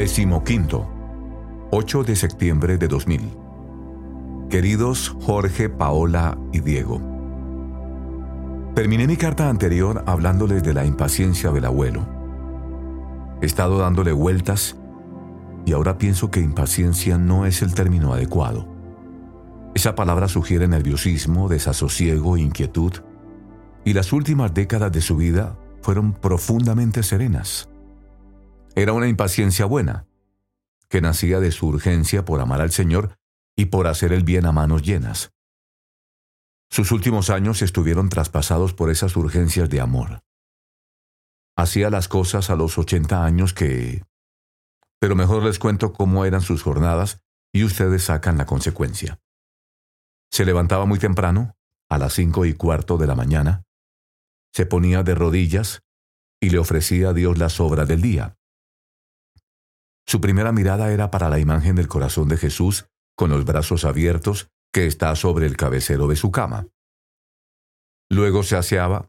Decimoquinto, 8 de septiembre de 2000. Queridos Jorge, Paola y Diego. Terminé mi carta anterior hablándoles de la impaciencia del abuelo. He estado dándole vueltas y ahora pienso que impaciencia no es el término adecuado. Esa palabra sugiere nerviosismo, desasosiego, inquietud, y las últimas décadas de su vida fueron profundamente serenas. Era una impaciencia buena, que nacía de su urgencia por amar al Señor y por hacer el bien a manos llenas. Sus últimos años estuvieron traspasados por esas urgencias de amor. Hacía las cosas a los 80 años que... Pero mejor les cuento cómo eran sus jornadas y ustedes sacan la consecuencia. Se levantaba muy temprano, a las cinco y cuarto de la mañana, se ponía de rodillas y le ofrecía a Dios las obras del día. Su primera mirada era para la imagen del corazón de Jesús con los brazos abiertos que está sobre el cabecero de su cama. Luego se aseaba.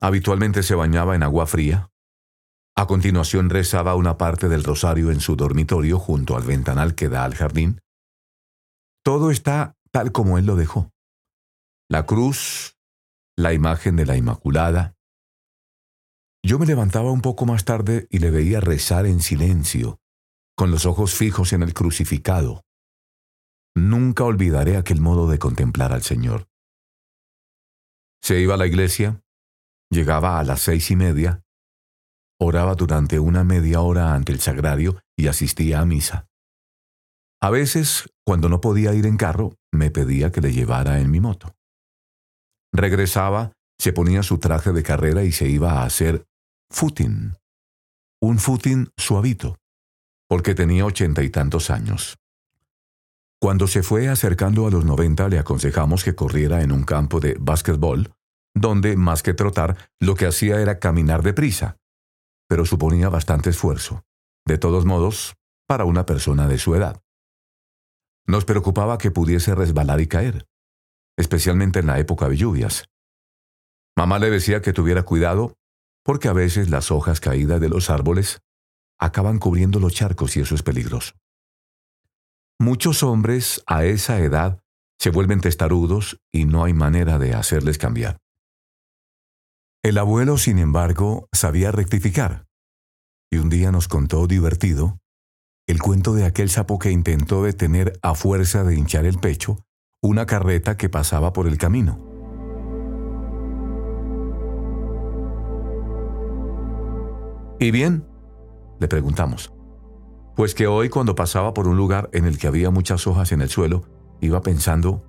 Habitualmente se bañaba en agua fría. A continuación rezaba una parte del rosario en su dormitorio junto al ventanal que da al jardín. Todo está tal como él lo dejó. La cruz, la imagen de la Inmaculada, yo me levantaba un poco más tarde y le veía rezar en silencio, con los ojos fijos en el crucificado. Nunca olvidaré aquel modo de contemplar al Señor. Se iba a la iglesia, llegaba a las seis y media, oraba durante una media hora ante el sagrario y asistía a misa. A veces, cuando no podía ir en carro, me pedía que le llevara en mi moto. Regresaba, se ponía su traje de carrera y se iba a hacer footing. Un footing suavito, porque tenía ochenta y tantos años. Cuando se fue acercando a los noventa le aconsejamos que corriera en un campo de básquetbol, donde, más que trotar, lo que hacía era caminar deprisa, pero suponía bastante esfuerzo, de todos modos, para una persona de su edad. Nos preocupaba que pudiese resbalar y caer, especialmente en la época de lluvias. Mamá le decía que tuviera cuidado porque a veces las hojas caídas de los árboles acaban cubriendo los charcos y eso es peligroso. Muchos hombres a esa edad se vuelven testarudos y no hay manera de hacerles cambiar. El abuelo, sin embargo, sabía rectificar, y un día nos contó divertido el cuento de aquel sapo que intentó detener a fuerza de hinchar el pecho una carreta que pasaba por el camino. ¿Y bien? Le preguntamos. Pues que hoy cuando pasaba por un lugar en el que había muchas hojas en el suelo, iba pensando,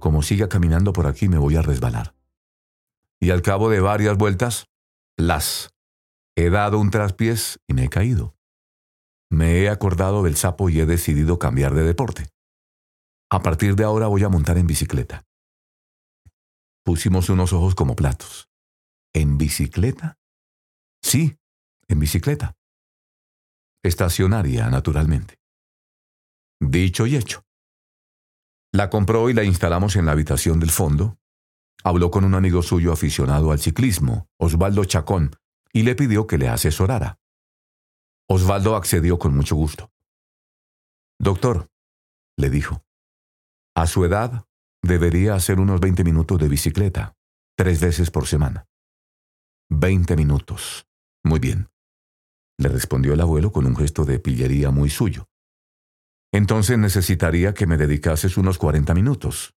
como siga caminando por aquí me voy a resbalar. Y al cabo de varias vueltas, las. He dado un traspiés y me he caído. Me he acordado del sapo y he decidido cambiar de deporte. A partir de ahora voy a montar en bicicleta. Pusimos unos ojos como platos. ¿En bicicleta? Sí, en bicicleta. Estacionaria, naturalmente. Dicho y hecho. La compró y la instalamos en la habitación del fondo. Habló con un amigo suyo aficionado al ciclismo, Osvaldo Chacón, y le pidió que le asesorara. Osvaldo accedió con mucho gusto. Doctor, le dijo, a su edad debería hacer unos 20 minutos de bicicleta, tres veces por semana. 20 minutos. Muy bien le respondió el abuelo con un gesto de pillería muy suyo. Entonces necesitaría que me dedicases unos cuarenta minutos.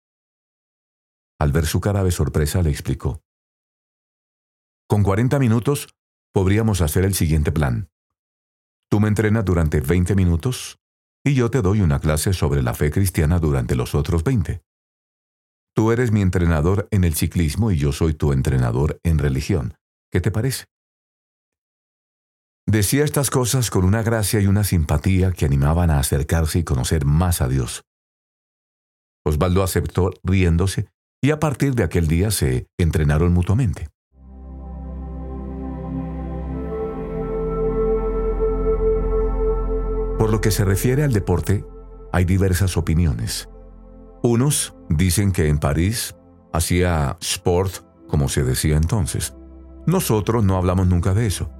Al ver su cara de sorpresa le explicó. Con cuarenta minutos podríamos hacer el siguiente plan. Tú me entrenas durante veinte minutos y yo te doy una clase sobre la fe cristiana durante los otros veinte. Tú eres mi entrenador en el ciclismo y yo soy tu entrenador en religión. ¿Qué te parece? Decía estas cosas con una gracia y una simpatía que animaban a acercarse y conocer más a Dios. Osvaldo aceptó riéndose y a partir de aquel día se entrenaron mutuamente. Por lo que se refiere al deporte, hay diversas opiniones. Unos dicen que en París hacía sport, como se decía entonces. Nosotros no hablamos nunca de eso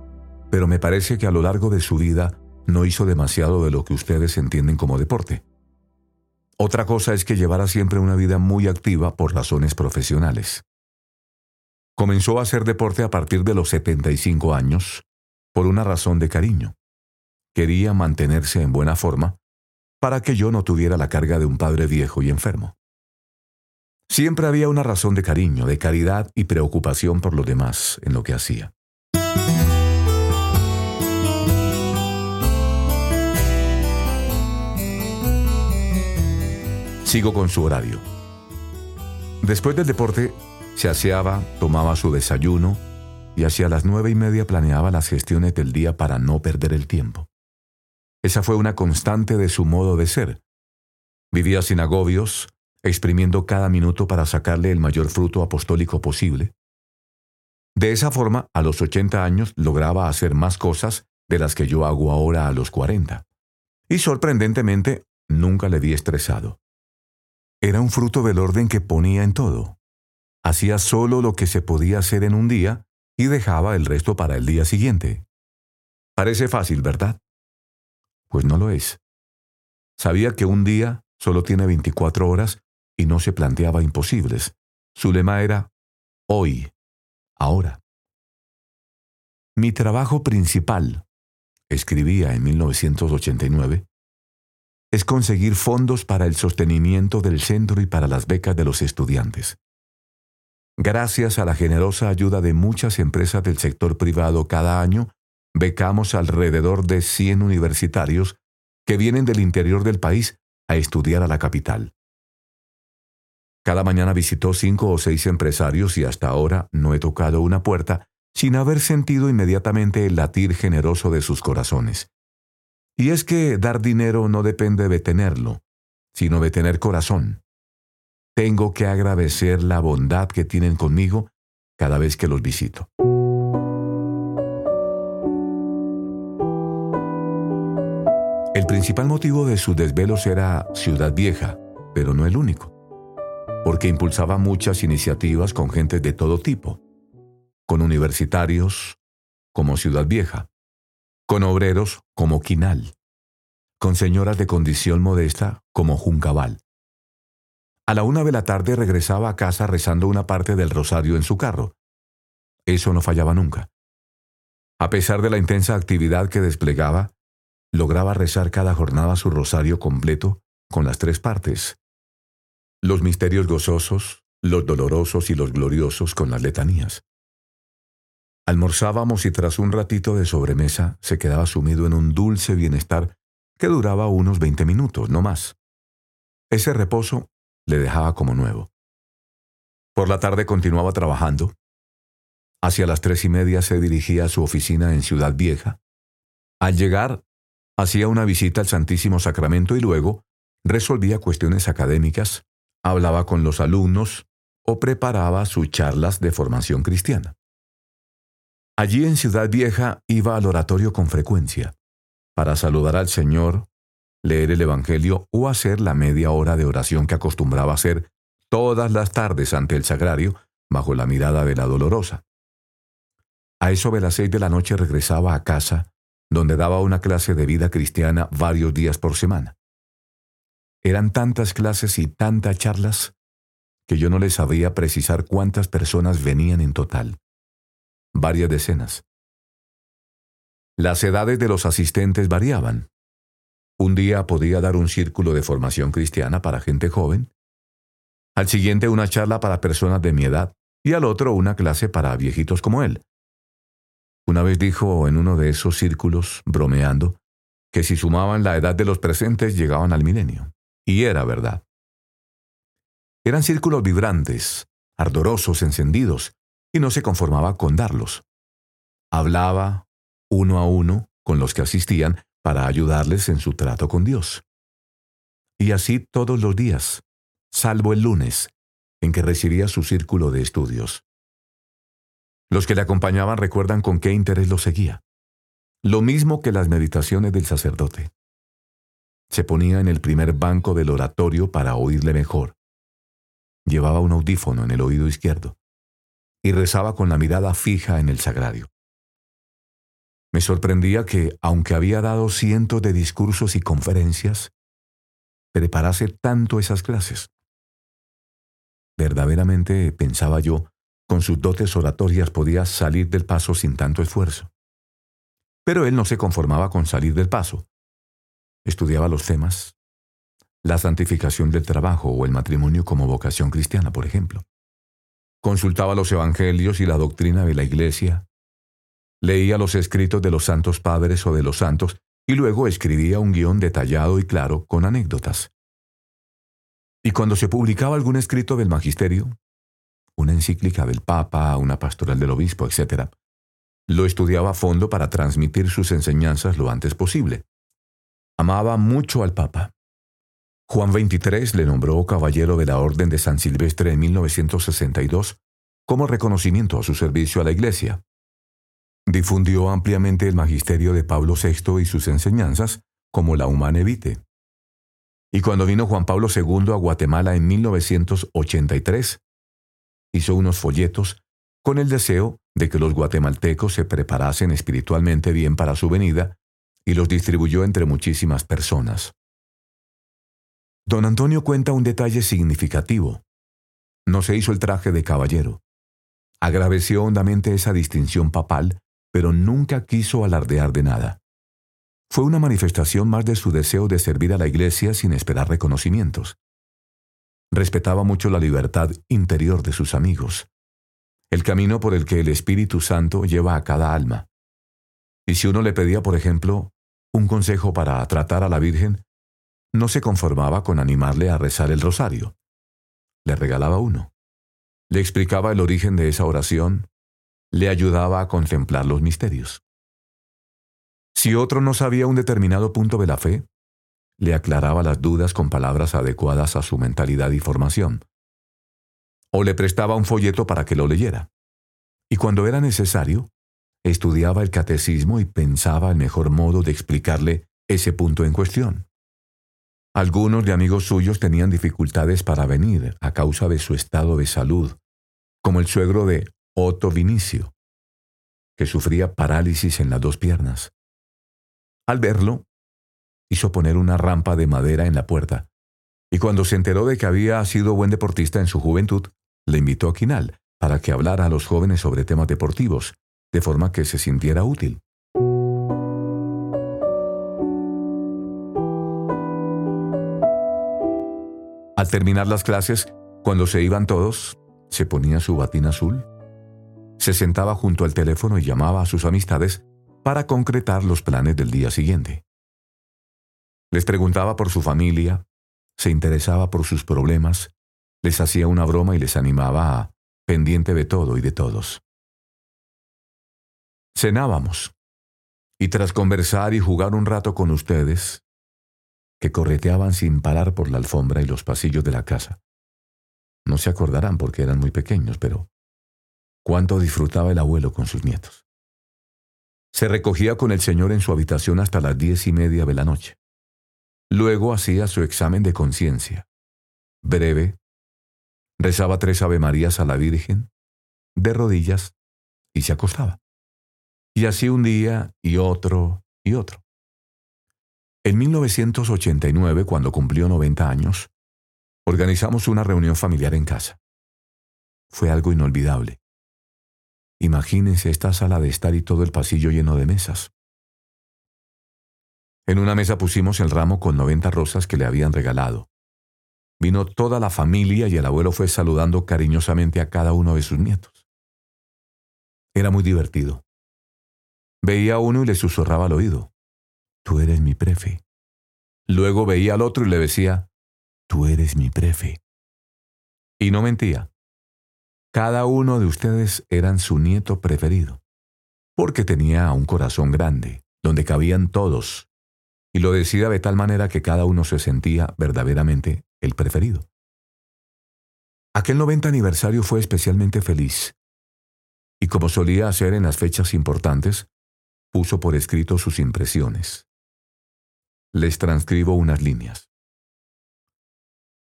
pero me parece que a lo largo de su vida no hizo demasiado de lo que ustedes entienden como deporte. Otra cosa es que llevara siempre una vida muy activa por razones profesionales. Comenzó a hacer deporte a partir de los 75 años por una razón de cariño. Quería mantenerse en buena forma para que yo no tuviera la carga de un padre viejo y enfermo. Siempre había una razón de cariño, de caridad y preocupación por los demás en lo que hacía. Sigo con su horario. Después del deporte, se aseaba, tomaba su desayuno y hacia las nueve y media planeaba las gestiones del día para no perder el tiempo. Esa fue una constante de su modo de ser. Vivía sin agobios, exprimiendo cada minuto para sacarle el mayor fruto apostólico posible. De esa forma, a los 80 años lograba hacer más cosas de las que yo hago ahora a los 40. Y sorprendentemente, nunca le vi estresado. Era un fruto del orden que ponía en todo. Hacía solo lo que se podía hacer en un día y dejaba el resto para el día siguiente. Parece fácil, ¿verdad? Pues no lo es. Sabía que un día solo tiene 24 horas y no se planteaba imposibles. Su lema era hoy, ahora. Mi trabajo principal, escribía en 1989, es conseguir fondos para el sostenimiento del centro y para las becas de los estudiantes. Gracias a la generosa ayuda de muchas empresas del sector privado cada año, becamos alrededor de 100 universitarios que vienen del interior del país a estudiar a la capital. Cada mañana visitó cinco o seis empresarios y hasta ahora no he tocado una puerta sin haber sentido inmediatamente el latir generoso de sus corazones. Y es que dar dinero no depende de tenerlo, sino de tener corazón. Tengo que agradecer la bondad que tienen conmigo cada vez que los visito. El principal motivo de sus desvelos era Ciudad Vieja, pero no el único porque impulsaba muchas iniciativas con gente de todo tipo, con universitarios como Ciudad Vieja, con obreros como Quinal, con señoras de condición modesta como Juncabal. A la una de la tarde regresaba a casa rezando una parte del rosario en su carro. Eso no fallaba nunca. A pesar de la intensa actividad que desplegaba, lograba rezar cada jornada su rosario completo con las tres partes, los misterios gozosos, los dolorosos y los gloriosos con las letanías. Almorzábamos y tras un ratito de sobremesa se quedaba sumido en un dulce bienestar que duraba unos veinte minutos, no más. Ese reposo le dejaba como nuevo. Por la tarde continuaba trabajando. Hacia las tres y media se dirigía a su oficina en Ciudad Vieja. Al llegar, hacía una visita al Santísimo Sacramento y luego resolvía cuestiones académicas hablaba con los alumnos o preparaba sus charlas de formación cristiana. Allí en Ciudad Vieja iba al oratorio con frecuencia, para saludar al Señor, leer el Evangelio o hacer la media hora de oración que acostumbraba hacer todas las tardes ante el sagrario bajo la mirada de la dolorosa. A eso de las seis de la noche regresaba a casa, donde daba una clase de vida cristiana varios días por semana. Eran tantas clases y tantas charlas que yo no les sabía precisar cuántas personas venían en total. Varias decenas. Las edades de los asistentes variaban. Un día podía dar un círculo de formación cristiana para gente joven, al siguiente una charla para personas de mi edad y al otro una clase para viejitos como él. Una vez dijo en uno de esos círculos, bromeando, que si sumaban la edad de los presentes llegaban al milenio. Y era verdad. Eran círculos vibrantes, ardorosos, encendidos, y no se conformaba con darlos. Hablaba uno a uno con los que asistían para ayudarles en su trato con Dios. Y así todos los días, salvo el lunes, en que recibía su círculo de estudios. Los que le acompañaban recuerdan con qué interés lo seguía. Lo mismo que las meditaciones del sacerdote. Se ponía en el primer banco del oratorio para oírle mejor. Llevaba un audífono en el oído izquierdo y rezaba con la mirada fija en el sagrario. Me sorprendía que, aunque había dado cientos de discursos y conferencias, preparase tanto esas clases. Verdaderamente, pensaba yo, con sus dotes oratorias podía salir del paso sin tanto esfuerzo. Pero él no se conformaba con salir del paso. Estudiaba los temas, la santificación del trabajo o el matrimonio como vocación cristiana, por ejemplo. Consultaba los evangelios y la doctrina de la Iglesia, leía los escritos de los santos padres o de los santos y luego escribía un guion detallado y claro con anécdotas. Y cuando se publicaba algún escrito del magisterio, una encíclica del Papa, una pastoral del obispo, etc., lo estudiaba a fondo para transmitir sus enseñanzas lo antes posible. Amaba mucho al Papa. Juan XXIII le nombró caballero de la Orden de San Silvestre en 1962 como reconocimiento a su servicio a la Iglesia. Difundió ampliamente el magisterio de Pablo VI y sus enseñanzas, como la Humane Vitae. Y cuando vino Juan Pablo II a Guatemala en 1983, hizo unos folletos con el deseo de que los guatemaltecos se preparasen espiritualmente bien para su venida y los distribuyó entre muchísimas personas. Don Antonio cuenta un detalle significativo. No se hizo el traje de caballero. Agradeció hondamente esa distinción papal, pero nunca quiso alardear de nada. Fue una manifestación más de su deseo de servir a la Iglesia sin esperar reconocimientos. Respetaba mucho la libertad interior de sus amigos, el camino por el que el Espíritu Santo lleva a cada alma. Y si uno le pedía, por ejemplo, un consejo para tratar a la Virgen, no se conformaba con animarle a rezar el rosario. Le regalaba uno. Le explicaba el origen de esa oración, le ayudaba a contemplar los misterios. Si otro no sabía un determinado punto de la fe, le aclaraba las dudas con palabras adecuadas a su mentalidad y formación. O le prestaba un folleto para que lo leyera. Y cuando era necesario, estudiaba el catecismo y pensaba el mejor modo de explicarle ese punto en cuestión. Algunos de amigos suyos tenían dificultades para venir a causa de su estado de salud, como el suegro de Otto Vinicio, que sufría parálisis en las dos piernas. Al verlo, hizo poner una rampa de madera en la puerta, y cuando se enteró de que había sido buen deportista en su juventud, le invitó a Quinal para que hablara a los jóvenes sobre temas deportivos, de forma que se sintiera útil. Al terminar las clases, cuando se iban todos, se ponía su batín azul, se sentaba junto al teléfono y llamaba a sus amistades para concretar los planes del día siguiente. Les preguntaba por su familia, se interesaba por sus problemas, les hacía una broma y les animaba a pendiente de todo y de todos. Cenábamos, y tras conversar y jugar un rato con ustedes, que correteaban sin parar por la alfombra y los pasillos de la casa. No se acordarán porque eran muy pequeños, pero cuánto disfrutaba el abuelo con sus nietos. Se recogía con el Señor en su habitación hasta las diez y media de la noche. Luego hacía su examen de conciencia. Breve, rezaba tres Avemarías a la Virgen, de rodillas, y se acostaba. Y así un día y otro y otro. En 1989, cuando cumplió 90 años, organizamos una reunión familiar en casa. Fue algo inolvidable. Imagínense esta sala de estar y todo el pasillo lleno de mesas. En una mesa pusimos el ramo con 90 rosas que le habían regalado. Vino toda la familia y el abuelo fue saludando cariñosamente a cada uno de sus nietos. Era muy divertido. Veía a uno y le susurraba al oído, Tú eres mi prefe. Luego veía al otro y le decía, Tú eres mi prefe. Y no mentía. Cada uno de ustedes eran su nieto preferido, porque tenía un corazón grande, donde cabían todos, y lo decía de tal manera que cada uno se sentía verdaderamente el preferido. Aquel 90 aniversario fue especialmente feliz, y como solía hacer en las fechas importantes, puso por escrito sus impresiones. Les transcribo unas líneas.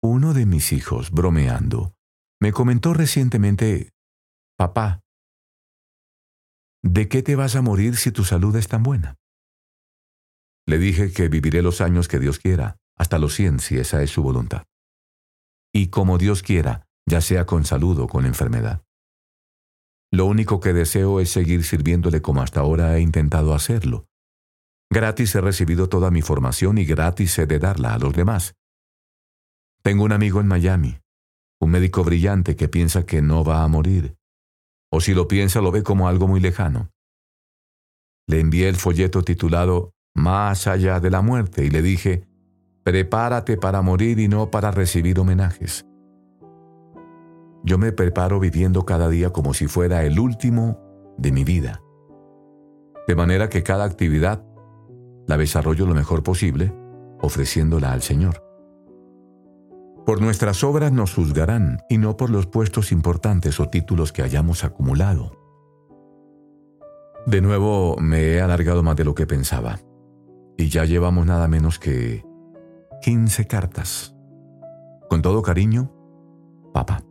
Uno de mis hijos, bromeando, me comentó recientemente, Papá, ¿de qué te vas a morir si tu salud es tan buena? Le dije que viviré los años que Dios quiera, hasta los cien si esa es su voluntad. Y como Dios quiera, ya sea con salud o con enfermedad. Lo único que deseo es seguir sirviéndole como hasta ahora he intentado hacerlo. Gratis he recibido toda mi formación y gratis he de darla a los demás. Tengo un amigo en Miami, un médico brillante que piensa que no va a morir, o si lo piensa lo ve como algo muy lejano. Le envié el folleto titulado Más allá de la muerte y le dije, prepárate para morir y no para recibir homenajes. Yo me preparo viviendo cada día como si fuera el último de mi vida. De manera que cada actividad la desarrollo lo mejor posible, ofreciéndola al Señor. Por nuestras obras nos juzgarán y no por los puestos importantes o títulos que hayamos acumulado. De nuevo me he alargado más de lo que pensaba y ya llevamos nada menos que 15 cartas. Con todo cariño, papá.